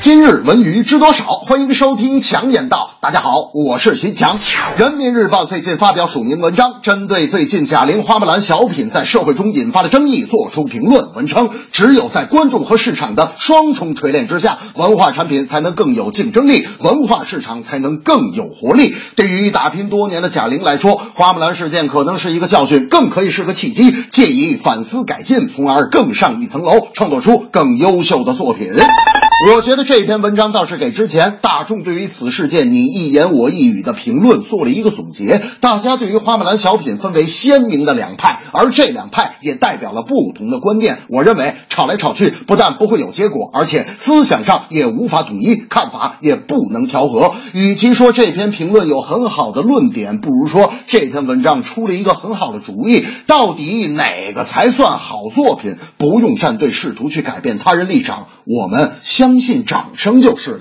今日文娱知多少？欢迎收听强言道。大家好，我是徐强。人民日报最近发表署名文章，针对最近贾玲花木兰小品在社会中引发的争议作出评论。文称，只有在观众和市场的双重锤炼之下，文化产品才能更有竞争力，文化市场才能更有活力。对于打拼多年的贾玲来说，花木兰事件可能是一个教训，更可以是个契机，借以反思改进，从而更上一层楼，创作出更优秀的作品。我觉得这篇文章倒是给之前大众对于此事件你一言我一语的评论做了一个总结。大家对于花木兰小品分为鲜明的两派，而这两派也代表了不同的观念。我认为吵来吵去不但不会有结果，而且思想上也无法统一，看法也不能调和。与其说这篇评论有很好的论点，不如说这篇文章出了一个很好的主意。到底哪个才算好作品？不用站队，试图去改变他人立场，我们相听信掌声就是了。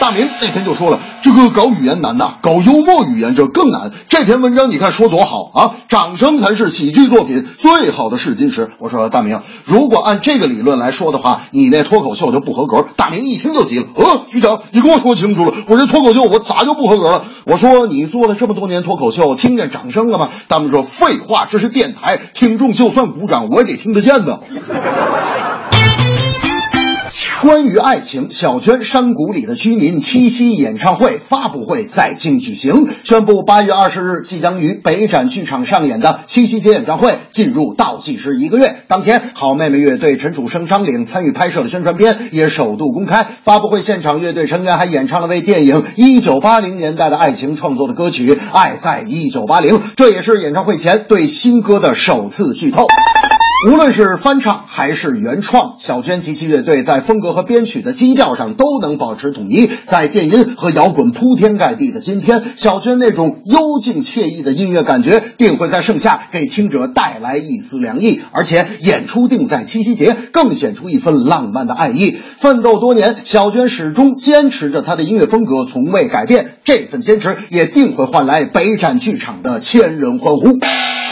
大明那天就说了，这个搞语言难呐，搞幽默语言这更难。这篇文章你看说多好啊，掌声才是喜剧作品最好的试金石。我说大明，如果按这个理论来说的话，你那脱口秀就不合格。大明一听就急了，呃，局长，你给我说清楚了，我这脱口秀我咋就不合格了？我说你做了这么多年脱口秀，听见掌声了吗？大明说废话，这是电台，听众就算鼓掌，我也得听得见的。关于爱情，小娟山谷里的居民七夕演唱会发布会在京举行，宣布八月二十日即将于北展剧场上演的七夕节演唱会进入倒计时一个月。当天，好妹妹乐队陈楚生、张岭参与拍摄的宣传片也首度公开。发布会现场，乐队成员还演唱了为电影《一九八零年代的爱情》创作的歌曲《爱在一九八零》，这也是演唱会前对新歌的首次剧透。无论是翻唱还是原创，小娟及其乐队在风格和编曲的基调上都能保持统一。在电音和摇滚铺天盖地的今天，小娟那种幽静惬意的音乐感觉，定会在盛夏给听者带来一丝凉意。而且演出定在七夕节，更显出一份浪漫的爱意。奋斗多年，小娟始终坚持着她的音乐风格，从未改变。这份坚持也定会换来北展剧场的千人欢呼。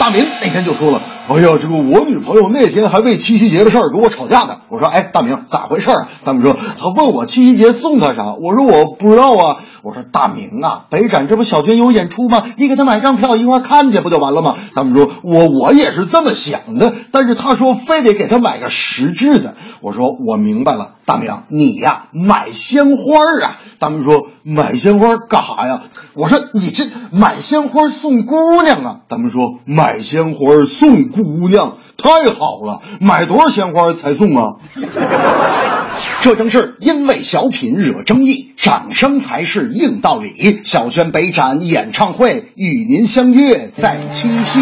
大明那天就说了。哎呀，这个我女朋友那天还为七夕节的事儿跟我吵架呢。我说，哎，大明咋回事啊？大明说，他问我七夕节送她啥，我说我不知道啊。我说，大明啊，北展这不小娟有演出吗？你给她买张票一块看去不就完了吗？他们说我我也是这么想的，但是他说非得给她买个实质的。我说我明白了，大明你呀买鲜花啊。他们说买鲜花干啥呀？我说你这买鲜花送姑娘啊。他们说买鲜花送。姑娘太好了，买多少鲜花才送啊？这正是因为小品惹争议，掌声才是硬道理。小轩北展演唱会与您相约在七夕。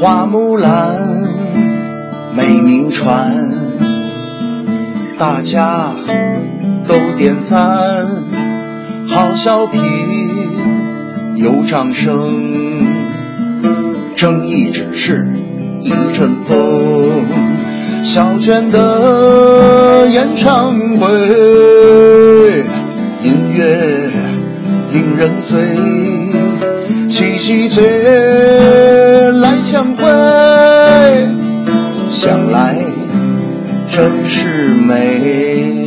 花木兰，美名传。大家都点赞，好小品有掌声，正义只是一阵风。小娟的演唱会，音乐令人醉，七夕节来相会，想来。真是美。